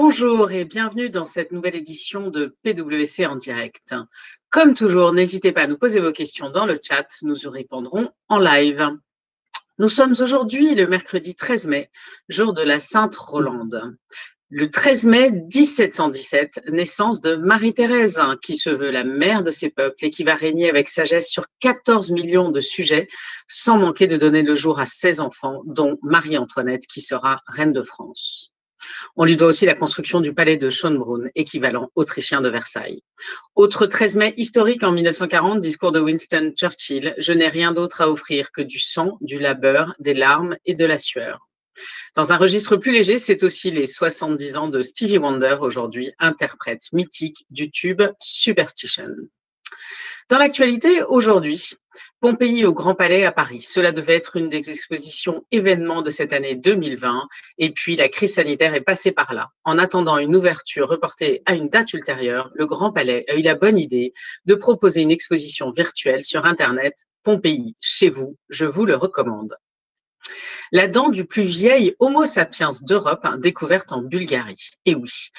Bonjour et bienvenue dans cette nouvelle édition de PwC en direct. Comme toujours, n'hésitez pas à nous poser vos questions dans le chat, nous y répondrons en live. Nous sommes aujourd'hui le mercredi 13 mai, jour de la Sainte Rolande. Le 13 mai 1717, naissance de Marie-Thérèse, qui se veut la mère de ses peuples et qui va régner avec sagesse sur 14 millions de sujets, sans manquer de donner le jour à 16 enfants, dont Marie-Antoinette, qui sera reine de France. On lui doit aussi la construction du palais de Schönbrunn, équivalent autrichien de Versailles. Autre 13 mai historique en 1940, discours de Winston Churchill, Je n'ai rien d'autre à offrir que du sang, du labeur, des larmes et de la sueur. Dans un registre plus léger, c'est aussi les 70 ans de Stevie Wonder, aujourd'hui interprète mythique du tube Superstition. Dans l'actualité, aujourd'hui, Pompéi au Grand Palais à Paris. Cela devait être une des expositions événements de cette année 2020. Et puis, la crise sanitaire est passée par là. En attendant une ouverture reportée à une date ultérieure, le Grand Palais a eu la bonne idée de proposer une exposition virtuelle sur Internet. Pompéi, chez vous, je vous le recommande. La dent du plus vieil Homo sapiens d'Europe, découverte en Bulgarie. Et oui,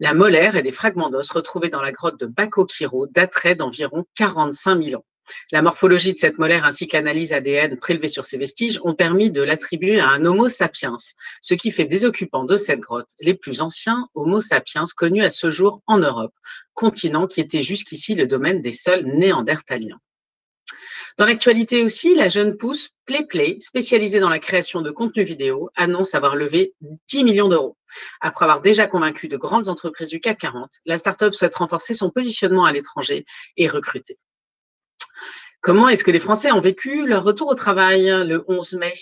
la molaire et les fragments d'os retrouvés dans la grotte de Bakokiro dateraient d'environ 45 000 ans. La morphologie de cette molaire ainsi que l'analyse ADN prélevée sur ces vestiges ont permis de l'attribuer à un Homo sapiens, ce qui fait des occupants de cette grotte les plus anciens Homo sapiens connus à ce jour en Europe, continent qui était jusqu'ici le domaine des seuls néandertaliens. Dans l'actualité aussi, la jeune pousse PlayPlay, spécialisée dans la création de contenu vidéo, annonce avoir levé 10 millions d'euros. Après avoir déjà convaincu de grandes entreprises du CAC 40, la startup souhaite renforcer son positionnement à l'étranger et recruter. Comment est-ce que les Français ont vécu leur retour au travail le 11 mai?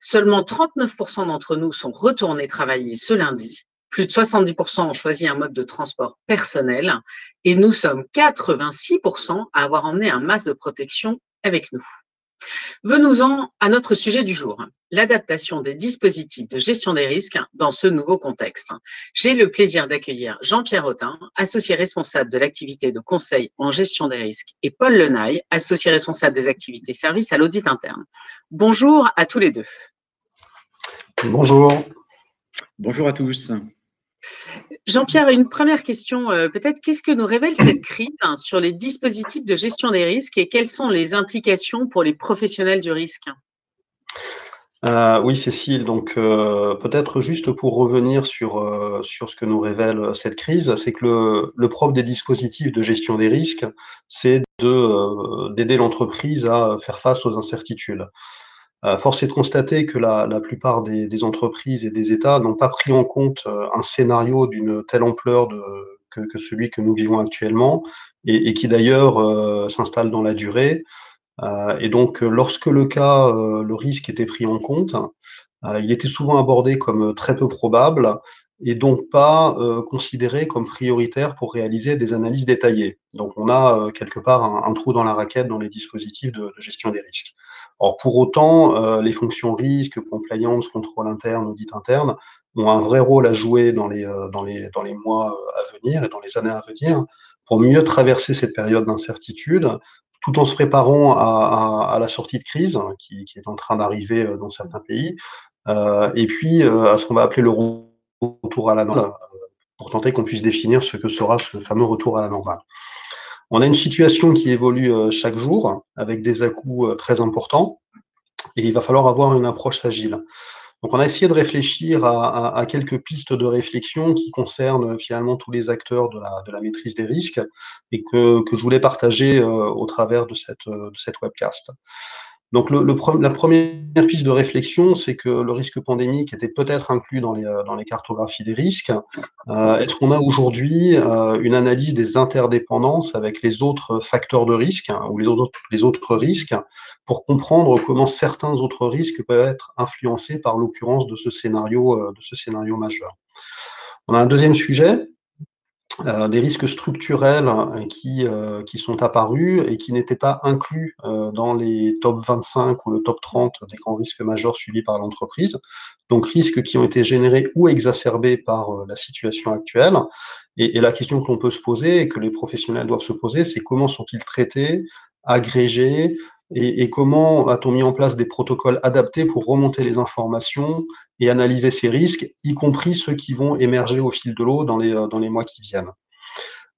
Seulement 39% d'entre nous sont retournés travailler ce lundi. Plus de 70% ont choisi un mode de transport personnel et nous sommes 86% à avoir emmené un masque de protection avec nous. Venons-en à notre sujet du jour, l'adaptation des dispositifs de gestion des risques dans ce nouveau contexte. J'ai le plaisir d'accueillir Jean-Pierre Autin, associé responsable de l'activité de conseil en gestion des risques, et Paul Lenaille, associé responsable des activités services à l'audit interne. Bonjour à tous les deux. Bonjour. Bonjour à tous. Jean-Pierre, une première question. Euh, peut-être qu'est-ce que nous révèle cette crise hein, sur les dispositifs de gestion des risques et quelles sont les implications pour les professionnels du risque? Euh, oui, Cécile, donc euh, peut-être juste pour revenir sur, ce que nous révèle cette crise, c'est que le, le propre des dispositifs de gestion des risques, c'est d'aider l'entreprise à faire face aux incertitudes. Euh, force est de constater que la, plupart des, entreprises et des États n'ont pas pris en compte euh, un scénario d'une telle ampleur que, celui que nous vivons actuellement et, qui d'ailleurs euh, s'installe dans la durée. et donc, lorsque le cas, le risque était pris en compte, il était souvent abordé comme très peu probable et donc pas considéré comme prioritaire pour réaliser des analyses détaillées. Donc, on a quelque part un, trou dans la raquette dans les dispositifs de gestion des risques. Or, pour autant, euh, les fonctions risque, compliance, contrôle interne, audit interne ont un vrai rôle à jouer dans les, euh, dans les, dans les mois à venir et dans les années à venir pour mieux traverser cette période d'incertitude tout en se préparant à, à, la sortie de crise qui, qui est en train d'arriver euh, dans certains pays, euh, et puis à ce qu'on va appeler le retour à la normale, pour tenter qu'on puisse définir ce que sera ce fameux retour à la normale. On a une situation qui évolue euh, chaque jour avec des à-coups euh, très importants et il va falloir avoir une approche agile. Donc on a essayé de réfléchir à, quelques pistes de réflexion qui concernent finalement tous les acteurs de la, maîtrise des risques et que, je voulais partager euh, au travers de cette webcast. Donc la première piste de réflexion, c'est que le risque pandémique était peut-être inclus dans les, euh, cartographies des risques. Euh, est-ce qu'on a aujourd'hui euh, une analyse des interdépendances avec les autres facteurs de risque hein, ou les autres, risques pour comprendre comment certains autres risques peuvent être influencés par l'occurrence de ce scénario majeur? On a un deuxième sujet euh, des risques structurels euh, qui, euh, qui sont apparus et qui n'étaient pas inclus dans les top 25 ou le top 30 des grands risques majeurs suivis par l'entreprise. Donc risques qui ont été générés ou exacerbés par la situation actuelle. Et, et la question que l'on peut se poser et que les professionnels doivent se poser, c'est comment sont-ils traités, agrégés, et, comment a-t-on mis en place des protocoles adaptés pour remonter les informations et analyser ces risques, y compris ceux qui vont émerger au fil de l'eau dans les, les mois qui viennent?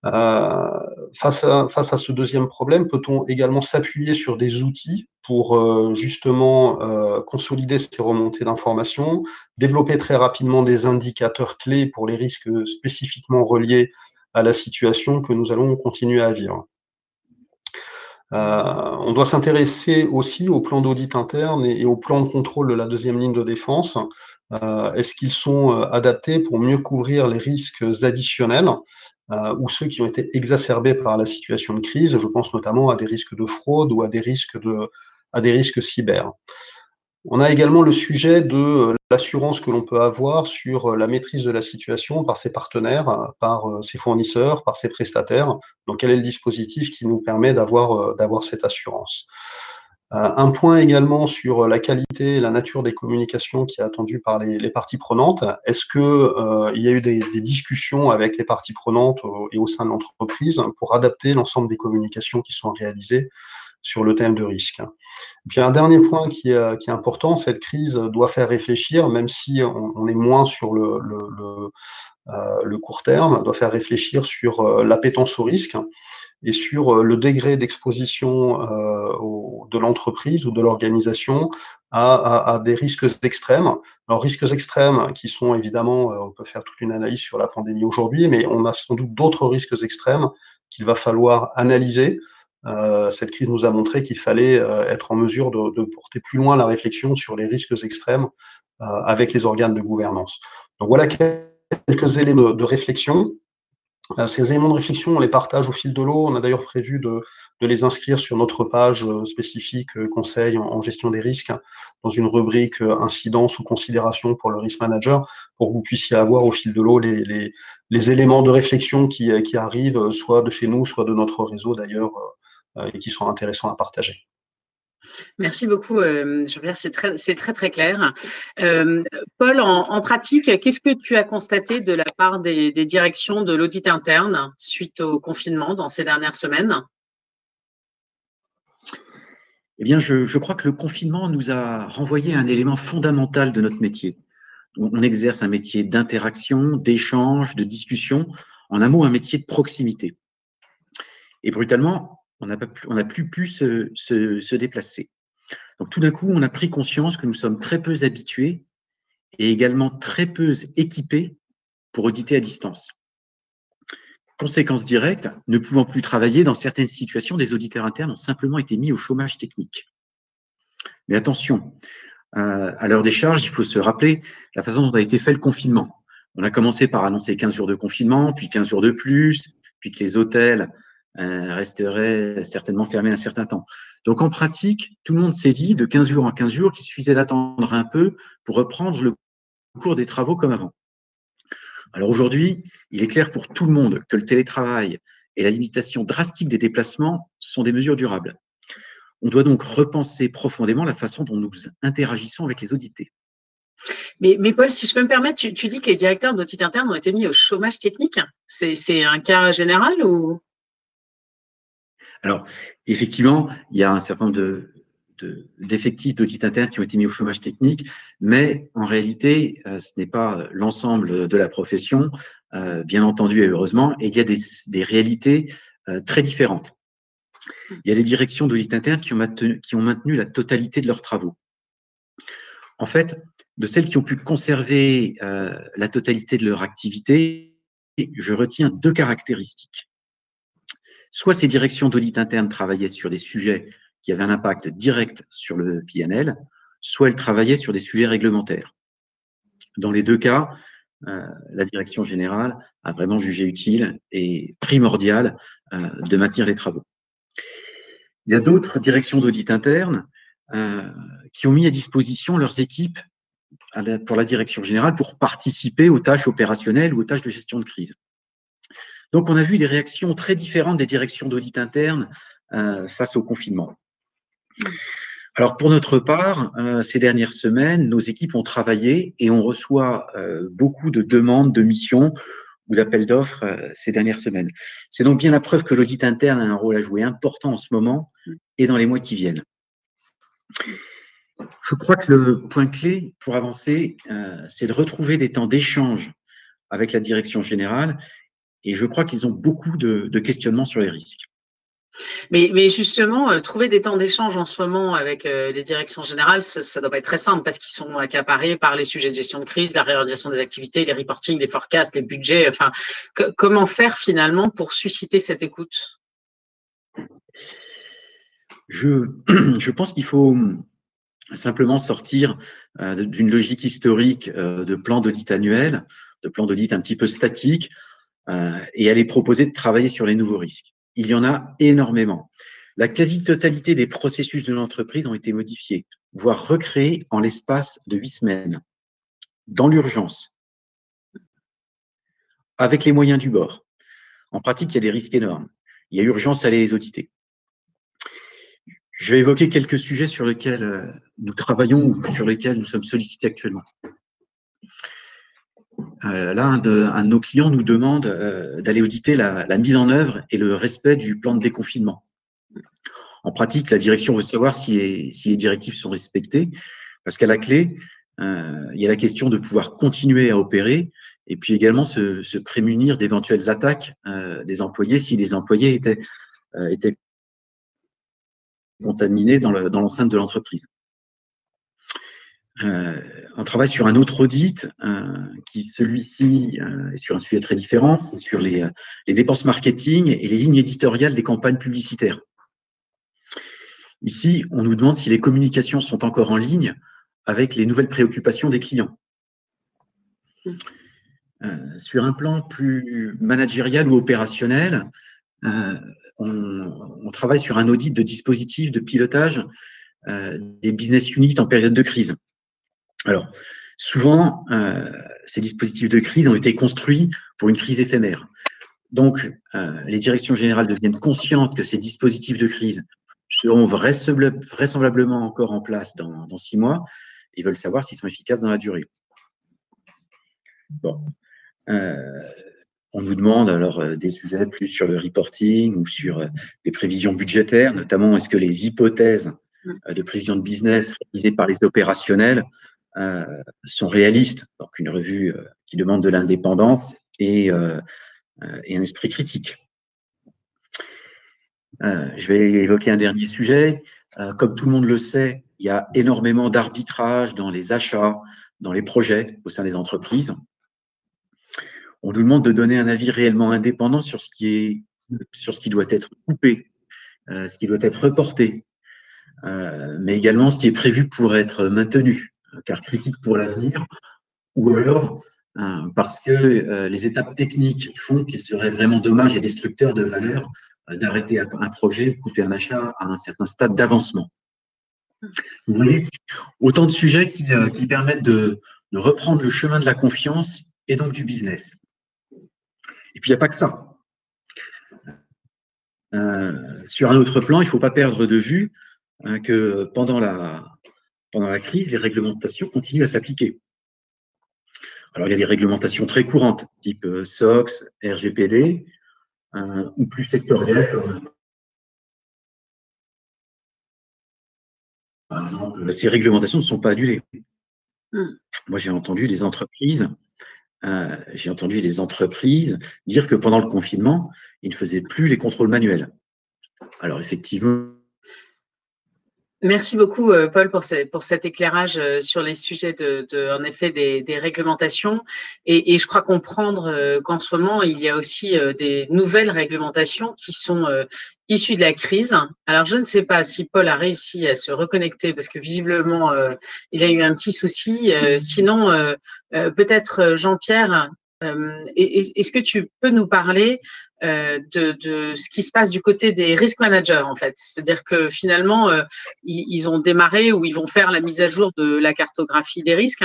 Euh, face, à, ce deuxième problème, peut-on également s'appuyer sur des outils pour euh, justement euh, consolider ces remontées d'informations, développer très rapidement des indicateurs clés pour les risques spécifiquement reliés à la situation que nous allons continuer à vivre? Euh, on doit s'intéresser aussi au plan d'audit interne et, au plan de contrôle de la deuxième ligne de défense. Euh, est-ce qu'ils sont euh, adaptés pour mieux couvrir les risques additionnels ou ceux qui ont été exacerbés par la situation de crise? Je pense notamment à des risques de fraude ou à des risques, de, à des risques cyber. On a également le sujet de euh, l'assurance que l'on peut avoir sur euh, la maîtrise de la situation par ses partenaires, euh, par ses fournisseurs, par ses prestataires. Donc, quel est le dispositif qui nous permet d'avoir cette assurance? Un point également sur la qualité et la nature des communications qui est attendue par les, parties prenantes. Est-ce que il y a eu des, discussions avec les parties prenantes et au sein de l'entreprise pour adapter l'ensemble des communications qui sont réalisées sur le thème de risque. Et puis un dernier point qui est, qui est, important, cette crise doit faire réfléchir, même si on, est moins sur le, le, euh, le, court terme, doit faire réfléchir sur euh, l'appétence au risque et sur euh, le degré d'exposition euh, de l'entreprise ou de l'organisation à, à, à, des risques extrêmes. Alors risques extrêmes qui sont évidemment, on peut faire toute une analyse sur la pandémie aujourd'hui, mais on a sans doute d'autres risques extrêmes qu'il va falloir analyser euh, cette crise nous a montré qu'il fallait euh, être en mesure de, porter plus loin la réflexion sur les risques extrêmes euh, avec les organes de gouvernance. Donc voilà quelques éléments de, réflexion. Ces éléments de réflexion, on les partage au fil de l'eau. On a d'ailleurs prévu de, les inscrire sur notre page spécifique conseil en, gestion des risques dans une rubrique incidence ou considération pour le risk manager pour que vous puissiez avoir au fil de l'eau les, les, éléments de réflexion qui, qui arrivent soit de chez nous, soit de notre réseau d'ailleurs euh, et qui sont intéressants à partager. Merci beaucoup, euh, C'est très, c'est très, très clair. Euh, Paul, en, pratique, qu'est-ce que tu as constaté de la part des, directions de l'audit interne suite au confinement dans ces dernières semaines? Eh bien, je, je, crois que le confinement nous a renvoyé un élément fondamental de notre métier. On exerce un métier d'interaction, d'échange, de discussion, en un mot, un métier de proximité. Et brutalement, on n'a plus, pu se, déplacer. Donc tout d'un coup, on a pris conscience que nous sommes très peu habitués et également très peu équipés pour auditer à distance. Conséquence directe, ne pouvant plus travailler dans certaines situations, des auditeurs internes ont simplement été mis au chômage technique. Mais attention, euh, à l'heure des charges, il faut se rappeler la façon dont a été fait le confinement. On a commencé par annoncer 15 jours de confinement, puis 15 jours de plus, puis que les hôtels resterait certainement fermé un certain temps. Donc en pratique, tout le monde s'est dit de 15 jours en 15 jours qu'il suffisait d'attendre un peu pour reprendre le cours des travaux comme avant. Alors aujourd'hui, il est clair pour tout le monde que le télétravail et la limitation drastique des déplacements sont des mesures durables. On doit donc repenser profondément la façon dont nous interagissons avec les audités. Mais, mais, Paul, si je peux me permettre, tu, tu dis que les directeurs d'audit interne ont été mis au chômage technique. C'est un cas général ou? Alors, effectivement, il y a un certain nombre d'effectifs d'audit interne qui ont été mis au chômage technique, mais en réalité, euh, ce n'est pas l'ensemble de la profession, euh, bien entendu et heureusement, et il y a des, réalités euh, très différentes. Il y a des directions d'audit interne qui ont maintenu la totalité de leurs travaux. En fait, de celles qui ont pu conserver la totalité de leur activité, je retiens deux caractéristiques. Soit ces directions d'audit interne travaillaient sur des sujets qui avaient un impact direct sur le PNL, soit elles travaillaient sur des sujets réglementaires. Dans les deux cas, euh, la direction générale a vraiment jugé utile et primordial euh, de maintenir les travaux. Il y a d'autres directions d'audit interne euh, qui ont mis à disposition leurs équipes pour la direction générale pour participer aux tâches opérationnelles ou aux tâches de gestion de crise. Donc, on a vu des réactions très différentes des directions d'audit interne euh, face au confinement. Alors, pour notre part, euh, ces dernières semaines, nos équipes ont travaillé et on reçoit euh, beaucoup de demandes de missions ou d'appels d'offres ces dernières semaines. C'est donc bien la preuve que l'audit interne a un rôle à jouer important en ce moment et dans les mois qui viennent. Je crois que le point clé pour avancer, c'est de retrouver des temps d'échange avec la direction générale. Et je crois qu'ils ont beaucoup de questionnements sur les risques. Mais, mais justement, euh, trouver des temps d'échange en ce moment avec euh, les directions générales, ça, doit pas être très simple parce qu'ils sont accaparés par les sujets de gestion de crise, la réorganisation des activités, les reporting, les forecasts, les budgets. Enfin, comment faire finalement pour susciter cette écoute? Je, je pense qu'il faut simplement sortir euh, d'une logique historique de plan d'audit annuel, de plan d'audit un petit peu statique, et aller proposer de travailler sur les nouveaux risques il y en a énormément. La quasi-totalité des processus de l'entreprise ont été modifiés, voire recréés en l'espace de huit semaines, dans l'urgence, avec les moyens du bord. En pratique, il y a des risques énormes. Il y a urgence à les auditer. Je vais évoquer quelques sujets sur lesquels euh, nous travaillons ou sur lesquels nous sommes sollicités actuellement. Euh, là, un de, nos clients nous demande euh, d'aller auditer la, mise en œuvre et le respect du plan de déconfinement. En pratique, la direction veut savoir si les, directives sont respectées, parce qu'à la clé, euh, il y a la question de pouvoir continuer à opérer et puis également se, prémunir d'éventuelles attaques des employés si les employés étaient, étaient contaminés dans l'enceinte de l'entreprise. Euh, on travaille sur un autre audit euh, qui, celui-ci, euh, est sur un sujet très différent, c'est sur les, dépenses marketing et les lignes éditoriales des campagnes publicitaires. Ici, on nous demande si les communications sont encore en ligne avec les nouvelles préoccupations des clients. sur un plan plus managérial ou opérationnel, on, on, travaille sur un audit de dispositifs de pilotage des business units en période de crise. Alors, souvent, euh, ces dispositifs de crise ont été construits pour une crise éphémère. Donc, euh, les directions générales deviennent conscientes que ces dispositifs de crise seront vraisemblablement encore en place dans, six mois. Ils veulent savoir s'ils sont efficaces dans la durée. Bon. Euh, on nous demande alors des sujets plus sur le reporting ou sur les prévisions budgétaires, notamment est-ce que les hypothèses de prévision de business réalisées par les opérationnels sont réalistes, donc une revue euh, qui demande de l'indépendance et, euh, et, un esprit critique. je vais évoquer un dernier sujet. comme tout le monde le sait, il y a énormément d'arbitrage dans les achats, dans les projets au sein des entreprises. On nous demande de donner un avis réellement indépendant sur ce qui, est, sur ce qui doit être coupé, ce qui doit être reporté, mais également ce qui est prévu pour être maintenu car critique pour l'avenir, ou alors euh, parce que euh, les étapes techniques font qu'il serait vraiment dommage et destructeur de valeur euh, d'arrêter un projet, couper un achat à un certain stade d'avancement. Vous voyez, autant de sujets qui, permettent de, reprendre le chemin de la confiance et donc du business. Et puis, il n'y a pas que ça. sur un autre plan, il ne faut pas perdre de vue que pendant la, pendant la crise, les réglementations continuent à s'appliquer. Alors, il y a des réglementations très courantes, type euh, SOX, RGPD, euh, ou plus sectorielles, comme par exemple, ces réglementations ne sont pas annulées. Hmm. Moi, j'ai entendu des entreprises, euh, j'ai entendu des entreprises dire que pendant le confinement, ils ne faisaient plus les contrôles manuels. Alors, effectivement, Merci beaucoup, euh, Paul, pour, cet éclairage euh, sur les sujets de, en effet, des, réglementations. Et, je crois comprendre euh, qu'en ce moment, il y a aussi des nouvelles réglementations qui sont issues de la crise. Alors, je ne sais pas si Paul a réussi à se reconnecter parce que visiblement, il a eu un petit souci. sinon, peut-être Jean-Pierre, est-ce que tu peux nous parler euh, de, ce qui se passe du côté des risk managers en fait. C'est-à-dire que finalement, euh, ils, ont démarré ou ils vont faire la mise à jour de la cartographie des risques.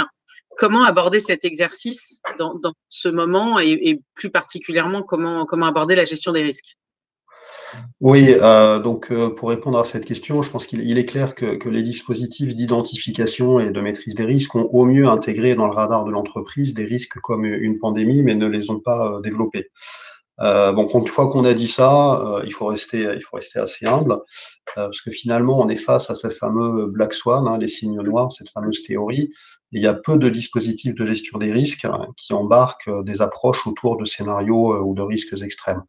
Comment aborder cet exercice dans, ce moment et, plus particulièrement comment, comment aborder la gestion des risques? Oui, euh, donc pour répondre à cette question, je pense qu'il est clair que, que les dispositifs d'identification et de maîtrise des risques ont au mieux intégré dans le radar de l'entreprise des risques comme une pandémie, mais ne les ont pas développés. Bon, une fois qu'on a dit ça, il, faut rester, il faut rester assez humble, parce que finalement, on est face à ce fameux Black Swan, hein, les signes noirs, cette fameuse théorie. il y a peu de dispositifs de gestion des risques hein, qui embarquent des approches autour de scénarios ou de risques extrêmes.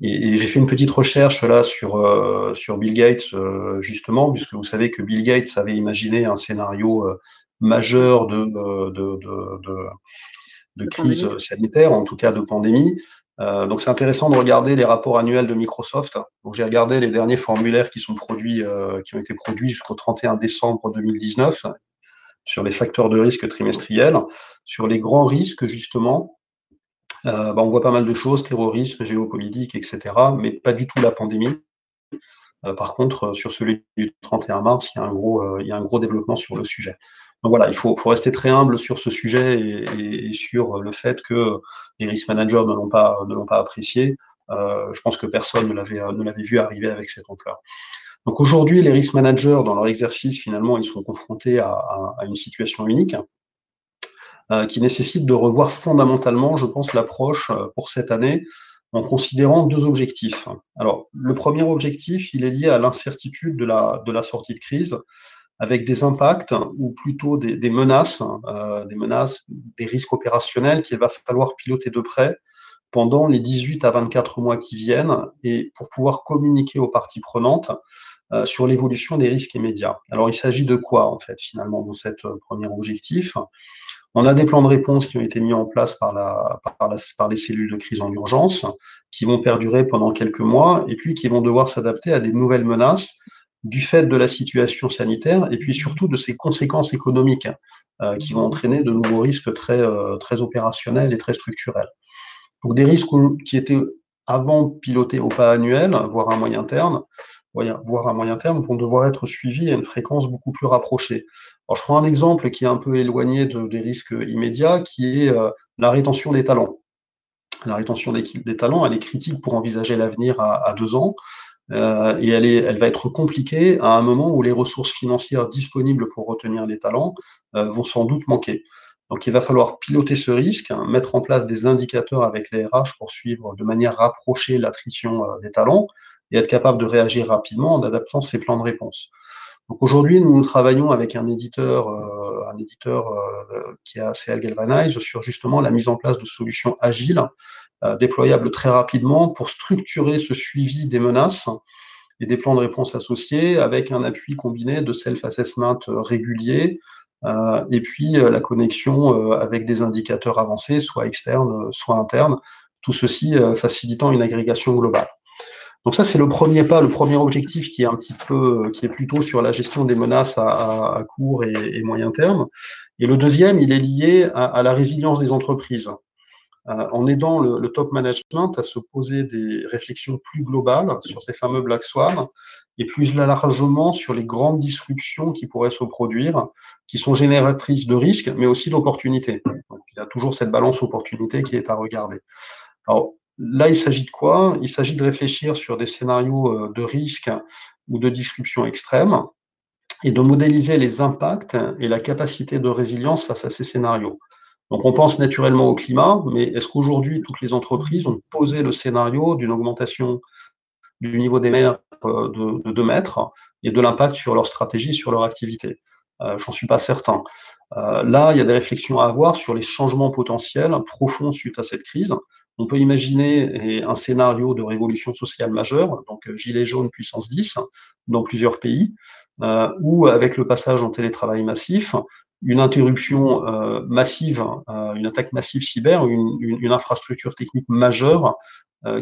Et, j'ai fait une petite recherche là sur, euh, sur Bill Gates, euh, justement, puisque vous savez que Bill Gates avait imaginé un scénario euh, majeur de, de, de, de, crise sanitaire, en tout cas de pandémie. Donc c'est intéressant de regarder les rapports annuels de Microsoft. Donc j'ai regardé les derniers formulaires qui sont produits, qui ont été produits jusqu'au 31 décembre 2019 sur les facteurs de risque trimestriels, sur les grands risques justement euh, bah, on voit pas mal de choses, terrorisme, géopolitique, etc., mais pas du tout la pandémie. Euh, par contre, euh, sur celui du 31 mars, il y a un gros, il y a un gros développement sur le sujet. Donc voilà, il faut, rester très humble sur ce sujet et, sur le fait que les risk managers ne l'ont pas, apprécié. je pense que personne ne l'avait, vu arriver avec cette ampleur. Donc aujourd'hui, les risk managers, dans leur exercice, finalement, ils sont confrontés à, une situation unique. Euh, qui nécessite de revoir fondamentalement, je pense, l'approche euh, pour cette année en considérant deux objectifs. Alors, le premier objectif, il est lié à l'incertitude de la sortie de crise, avec des impacts ou plutôt des, menaces, euh, des menaces, des risques opérationnels qu'il va falloir piloter de près pendant les 18 à 24 mois qui viennent et pour pouvoir communiquer aux parties prenantes sur l'évolution des risques immédiats. Alors, il s'agit de quoi, en fait, finalement, dans cet premier objectif? On a des plans de réponse qui ont été mis en place par, la, par, les cellules de crise en urgence, qui vont perdurer pendant quelques mois, et puis qui vont devoir s'adapter à des nouvelles menaces du fait de la situation sanitaire, et puis surtout de ses conséquences économiques, euh, qui vont entraîner de nouveaux risques très, euh, très opérationnels et très structurels. Donc des risques qui étaient avant pilotés au pas annuel, voire à moyen terme, voire à moyen terme, vont devoir être suivis à une fréquence beaucoup plus rapprochée. Alors, je prends un exemple qui est un peu éloigné des risques immédiats, qui est euh, la rétention des talents. La rétention des, talents, elle est critique pour envisager l'avenir à, deux ans, euh, et elle, va être compliquée à un moment où les ressources financières disponibles pour retenir les talents euh, vont sans doute manquer. Donc, il va falloir piloter ce risque, hein, mettre en place des indicateurs avec les RH pour suivre de manière rapprochée l'attrition des talents, et être capable de réagir rapidement en adaptant ses plans de réponse. Donc aujourd'hui, nous, travaillons avec un éditeur, euh, un éditeur euh, qui est ACL Galvanize sur justement la mise en place de solutions agiles, euh, déployables très rapidement pour structurer ce suivi des menaces et des plans de réponse associés avec un appui combiné de self-assessment régulier et puis la connexion avec des indicateurs avancés, soit externes, soit internes, tout ceci facilitant une agrégation globale. Donc ça, c'est le premier pas, le premier objectif qui est un petit peu, qui est plutôt sur la gestion des menaces à, court et, moyen terme. Et le deuxième, il est lié à, la résilience des entreprises. Euh, en aidant le, top management à se poser des réflexions plus globales sur ces fameux black swans et plus largement sur les grandes disruptions qui pourraient se produire, qui sont génératrices de risques, mais aussi d'opportunités. Il y a toujours cette balance opportunité qui est à regarder. Alors, Là, il s'agit de quoi? Il s'agit de réfléchir sur des scénarios euh, de risque ou de description extrême et de modéliser les impacts et la capacité de résilience face à ces scénarios. Donc on pense naturellement au climat, mais est-ce qu'aujourd'hui toutes les entreprises ont posé le scénario d'une augmentation du niveau des mers euh, de, 2 mètres et de l'impact sur leur stratégie, sur leur activité? Euh, J'en suis pas certain. là, il y a des réflexions à avoir sur les changements potentiels profonds suite à cette crise. On peut imaginer un scénario de révolution sociale majeure, donc euh, gilet jaune puissance 10, dans plusieurs pays, euh, ou avec le passage en télétravail massif, une interruption euh, massive, une attaque massive cyber, une, une, infrastructure technique majeure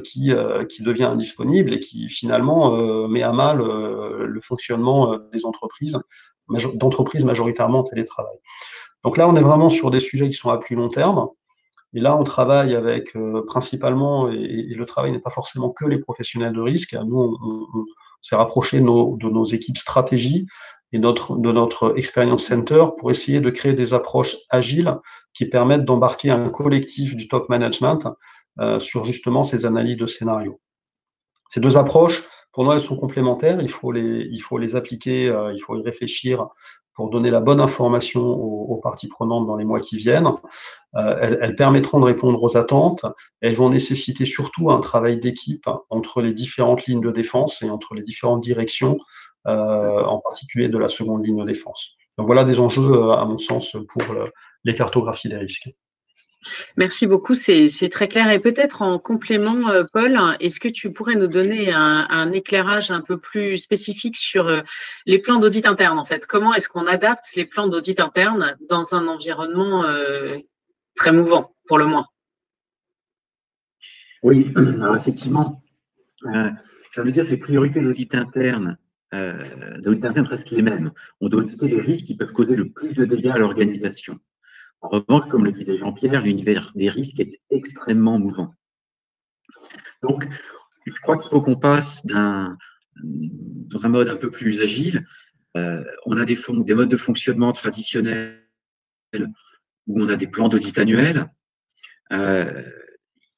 qui, qui devient indisponible et qui finalement met à mal le fonctionnement des entreprises, d'entreprises majoritairement en télétravail. Donc là, on est vraiment sur des sujets qui sont à plus long terme. Et là, on travaille avec euh, principalement, et, le travail n'est pas forcément que les professionnels de risque. Nous, on, s'est rapproché de nos, équipes stratégie et de notre Experience Center pour essayer de créer des approches agiles qui permettent d'embarquer un collectif du top management euh, sur justement ces analyses de scénarios. Ces deux approches, pour nous, elles sont complémentaires. Il faut les, il faut les appliquer, euh, il faut y réfléchir pour donner la bonne information aux, parties prenantes dans les mois qui viennent. elles, elles, permettront de répondre aux attentes. Elles vont nécessiter surtout un travail d'équipe entre les différentes lignes de défense et entre les différentes directions, en particulier de la seconde ligne de défense. Voilà des enjeux, à mon sens, pour les cartographies des risques. Merci beaucoup, c'est très clair. Et peut-être en complément, euh, Paul, est-ce que tu pourrais nous donner un, éclairage un peu plus spécifique sur euh, les plans d'audit interne, en fait? Comment est-ce qu'on adapte les plans d'audit interne dans un environnement euh, très mouvant, pour le moins? Oui, alors effectivement, ça veut dire que les priorités d'audit interne d'audit interne restent les mêmes. On doit auditer les risques qui peuvent causer le plus de dégâts à l'organisation. En revanche, comme le disait Jean-Pierre, l'univers des risques est extrêmement mouvant. Donc, je crois qu'il faut qu'on passe dans un mode un peu plus agile. Euh, on a des, des, modes de fonctionnement traditionnels où on a des plans d'audit annuels. Euh,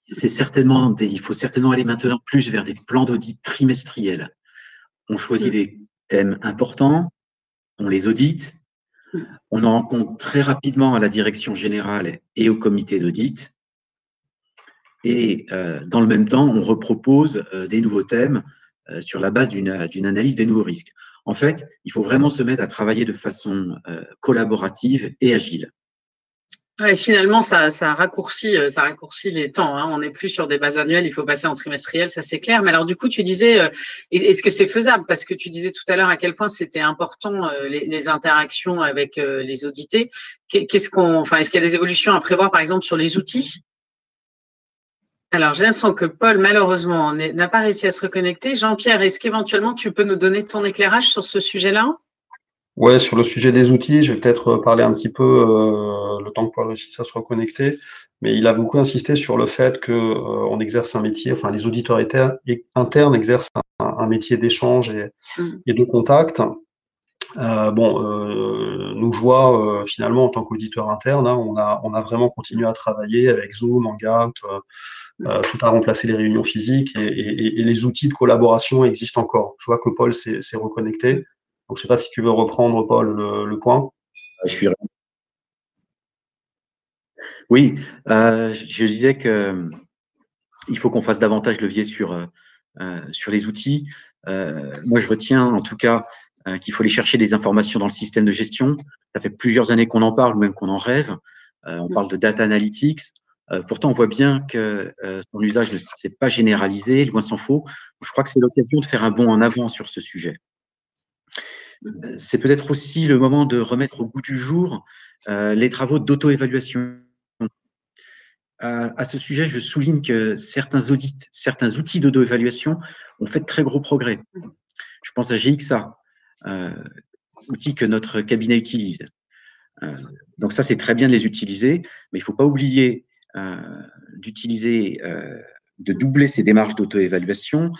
c'est certainement il faut certainement aller maintenant plus vers des plans d'audit trimestriels. On choisit des thèmes importants, on les audite, on en rencontre très rapidement à la direction générale et au comité d'audit. Et euh, dans le même temps, on repropose euh, des nouveaux thèmes euh, sur la base d'une analyse des nouveaux risques. En fait, il faut vraiment se mettre à travailler de façon collaborative et agile finalement, ça, raccourcit, euh, ça raccourcit les temps. Hein. On n'est plus sur des bases annuelles, il faut passer en trimestriel, ça c'est clair. Mais alors du coup, tu disais, euh, est-ce que c'est faisable? Parce que tu disais tout à l'heure à quel point c'était important euh, les, interactions avec les audités. Qu'est-ce qu'on, enfin, est-ce qu'il y a des évolutions à prévoir, par exemple, sur les outils? Alors, j'ai l'impression que Paul, malheureusement, n'a pas réussi à se reconnecter. Jean-Pierre, est-ce qu'éventuellement tu peux nous donner ton éclairage sur ce sujet-là? Ouais, sur le sujet des outils, je vais peut-être parler un petit peu euh, le temps que Paul réussisse à se reconnecter, mais il a beaucoup insisté sur le fait que euh, on exerce un métier, enfin les auditeurs internes exercent un, métier d'échange et, mm. de contact. Euh, bon, nous joie finalement en tant qu'auditeur interne, hein, on, a, on a vraiment continué à travailler avec Zoom, Hangout, tout a remplacé les réunions physiques et, et, les outils de collaboration existent encore. Je vois que Paul s'est reconnecté je ne sais pas si tu veux reprendre, Paul, le, point. Je suis Oui, euh, je disais que il faut qu'on fasse davantage levier sur, euh, sur les outils. Euh, moi, je retiens en tout cas qu'il faut aller chercher des informations dans le système de gestion. Ça fait plusieurs années qu'on en parle, même qu'on en rêve. on parle de data analytics. pourtant, on voit bien que son usage ne s'est pas généralisé, loin s'en faut. Je crois que c'est l'occasion de faire un bond en avant sur ce sujet c'est peut-être aussi le moment de remettre au goût du jour euh, les travaux d'auto-évaluation. À, ce sujet, je souligne que certains audits, certains outils d'auto-évaluation ont fait de très gros progrès. Je pense à GXA, euh, outil que notre cabinet utilise. Euh, donc ça, c'est très bien de les utiliser, mais il ne faut pas oublier d'utiliser, de doubler ces démarches d'auto-évaluation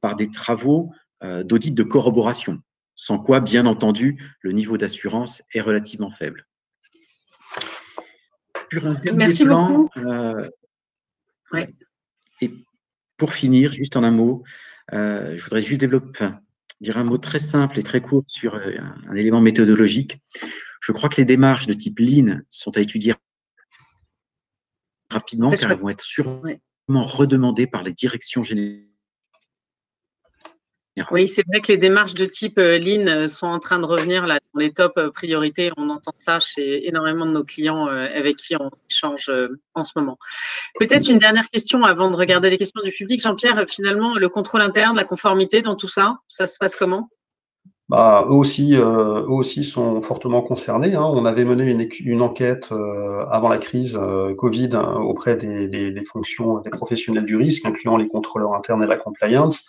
par des travaux d'audit de corroboration sans quoi, bien entendu, le niveau d'assurance est relativement faible. Merci beaucoup. Euh, et pour finir, juste en un mot, euh, je voudrais juste développer, dire un mot très simple et très court sur euh, un, élément méthodologique. Je crois que les démarches de type Lean sont à étudier rapidement car elles vont être sûrement redemandées par les directions générales oui, c'est vrai que les démarches de type euh, Lean euh, sont en train de revenir là, dans les top euh, priorités. On entend ça chez énormément de nos clients avec qui on échange en ce moment. Peut-être une dernière question avant de regarder les questions du public. Jean-Pierre, finalement, le contrôle interne, la conformité dans tout ça, ça se passe comment? Bah, eux, aussi, eux aussi sont fortement concernés. Hein. On avait mené une, enquête avant la crise Covid auprès des, des, fonctions des professionnels du risque, incluant les contrôleurs internes et la compliance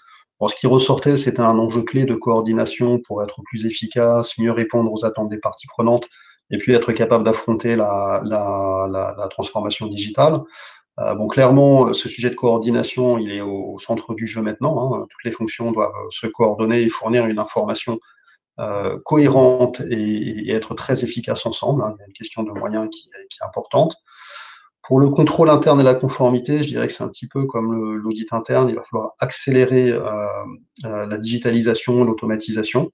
ce qui ressortait, c'était un enjeu clé de coordination pour être plus efficace, mieux répondre aux attentes des parties prenantes et puis être capable d'affronter la, transformation digitale. Euh, bon, clairement, ce sujet de coordination, il est au, centre du jeu maintenant. Hein. Toutes les fonctions doivent se coordonner et fournir une information euh, cohérente et, être très efficace ensemble. Hein. Il y a une question de moyens qui est importante. Pour le contrôle interne et la conformité, je dirais que c'est un petit peu comme l'audit interne, il va falloir accélérer euh, euh, la digitalisation, l'automatisation.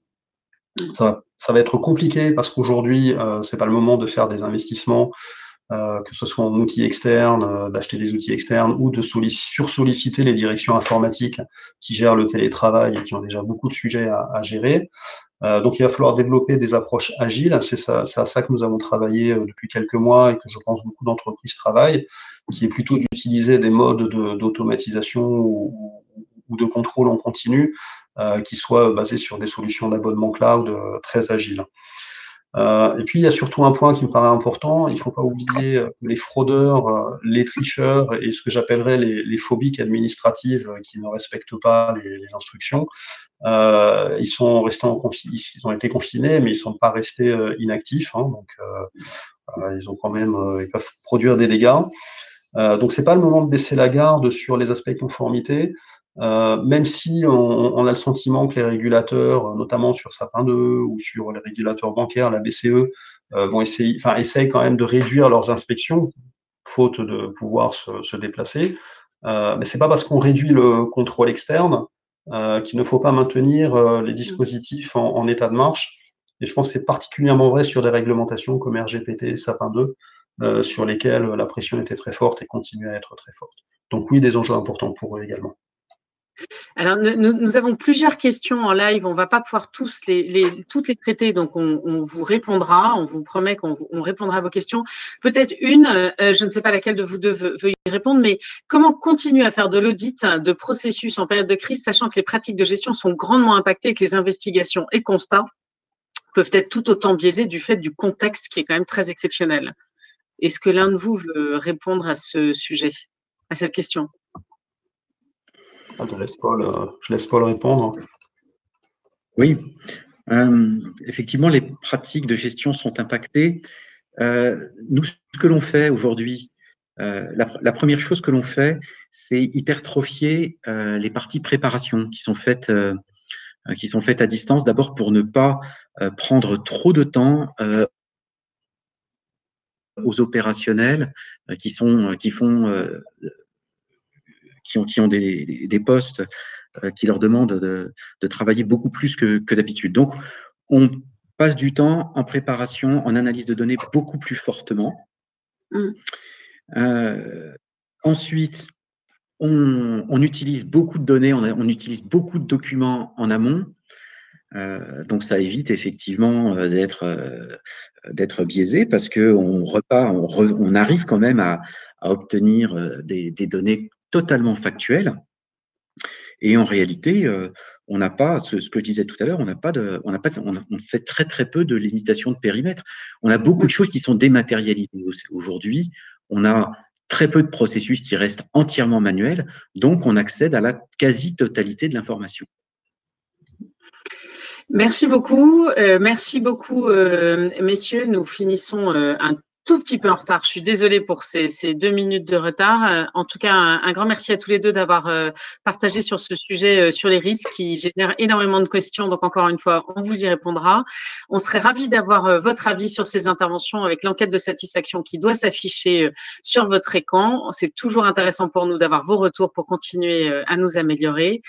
Mm. Ça, ça, va être compliqué parce qu'aujourd'hui, euh, c'est pas le moment de faire des investissements, euh, que ce soit en outils externes, euh, d'acheter des outils externes ou de sursolliciter les directions informatiques qui gèrent le télétravail et qui ont déjà beaucoup de sujets à, à gérer. Euh, donc, il va falloir développer des approches agiles. C'est à ça que nous avons travaillé euh, depuis quelques mois et que je pense beaucoup d'entreprises travaillent, qui est plutôt d'utiliser des modes d'automatisation ou, ou, de contrôle en continu euh, qui soient basés sur des solutions d'abonnement cloud euh, très agiles. Euh, et puis, il y a surtout un point qui me paraît important. Il ne faut pas oublier que les fraudeurs, les tricheurs et ce que j'appellerais les, les, phobiques administratives qui ne respectent pas les, instructions, euh, ils sont restés en ils ont été confinés, mais ils ne sont pas restés inactifs. Hein, donc, euh, ils ont quand même, ils peuvent produire des dégâts. Euh, donc, c'est pas le moment de baisser la garde sur les aspects de conformité. Euh, même si on, on, a le sentiment que les régulateurs, notamment sur Sapin 2 ou sur les régulateurs bancaires, la BCE, euh, vont essayer, enfin, essayent quand même de réduire leurs inspections, faute de pouvoir se, se déplacer. Euh, mais c'est pas parce qu'on réduit le contrôle externe euh, qu'il ne faut pas maintenir les dispositifs en, en, état de marche. Et je pense que c'est particulièrement vrai sur des réglementations comme RGPT, Sapin 2, euh, sur lesquelles la pression était très forte et continue à être très forte. Donc oui, des enjeux importants pour eux également. Alors, nous, nous, avons plusieurs questions en live. On ne va pas pouvoir tous les, les, toutes les traiter, donc on, on, vous répondra. On vous promet qu'on on répondra à vos questions. Peut-être une, euh, je ne sais pas laquelle de vous deux y répondre, mais comment continuer à faire de l'audit de processus en période de crise, sachant que les pratiques de gestion sont grandement impactées et que les investigations et constats peuvent être tout autant biaisés du fait du contexte qui est quand même très exceptionnel. Est-ce que l'un de vous veut répondre à ce sujet, à cette question? Je laisse Paul, euh, je laisse Paul répondre. Oui, euh, effectivement, les pratiques de gestion sont impactées. Euh, nous, ce que l'on fait aujourd'hui, la, première chose que l'on fait, c'est hypertrophier les parties préparation qui sont faites, qui sont faites à distance. D'abord pour ne pas prendre trop de temps aux opérationnels qui sont, qui font qui ont, qui ont des, des postes euh, qui leur demandent de, de, travailler beaucoup plus que, que d'habitude. Donc, on passe du temps en préparation, en analyse de données beaucoup plus fortement. Mm. Euh, ensuite, on, on, utilise beaucoup de données, on, a, on, utilise beaucoup de documents en amont. Euh, donc ça évite effectivement d'être euh, biaisé parce que on repart, on, re, on, arrive quand même à, à obtenir des, des, données totalement factuel. Et en réalité, euh, on n'a pas, ce, que je disais tout à l'heure, on n'a pas de, on n'a pas, on, on, fait très très peu de limitation de périmètre. On a beaucoup de choses qui sont dématérialisées aujourd'hui. On a très peu de processus qui restent entièrement manuels, donc on accède à la quasi-totalité de l'information. Merci beaucoup, euh, merci beaucoup, euh, messieurs. Nous finissons un tout petit peu en retard. Je suis désolée pour ces, deux minutes de retard. Euh, en tout cas, un, grand merci à tous les deux d'avoir euh, partagé sur ce sujet, euh, sur les risques qui génèrent énormément de questions. Donc, encore une fois, on vous y répondra. On serait ravis d'avoir votre avis sur ces interventions avec l'enquête de satisfaction qui doit s'afficher sur votre écran. C'est toujours intéressant pour nous d'avoir vos retours pour continuer à nous améliorer.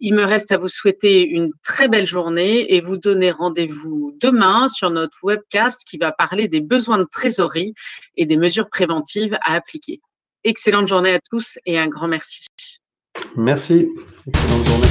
Il me reste à vous souhaiter une très belle journée et vous donner rendez-vous demain sur notre webcast qui va parler des besoins de trésorerie et des mesures préventives à appliquer. Excellente journée à tous et un grand merci. Merci. Excellente journée.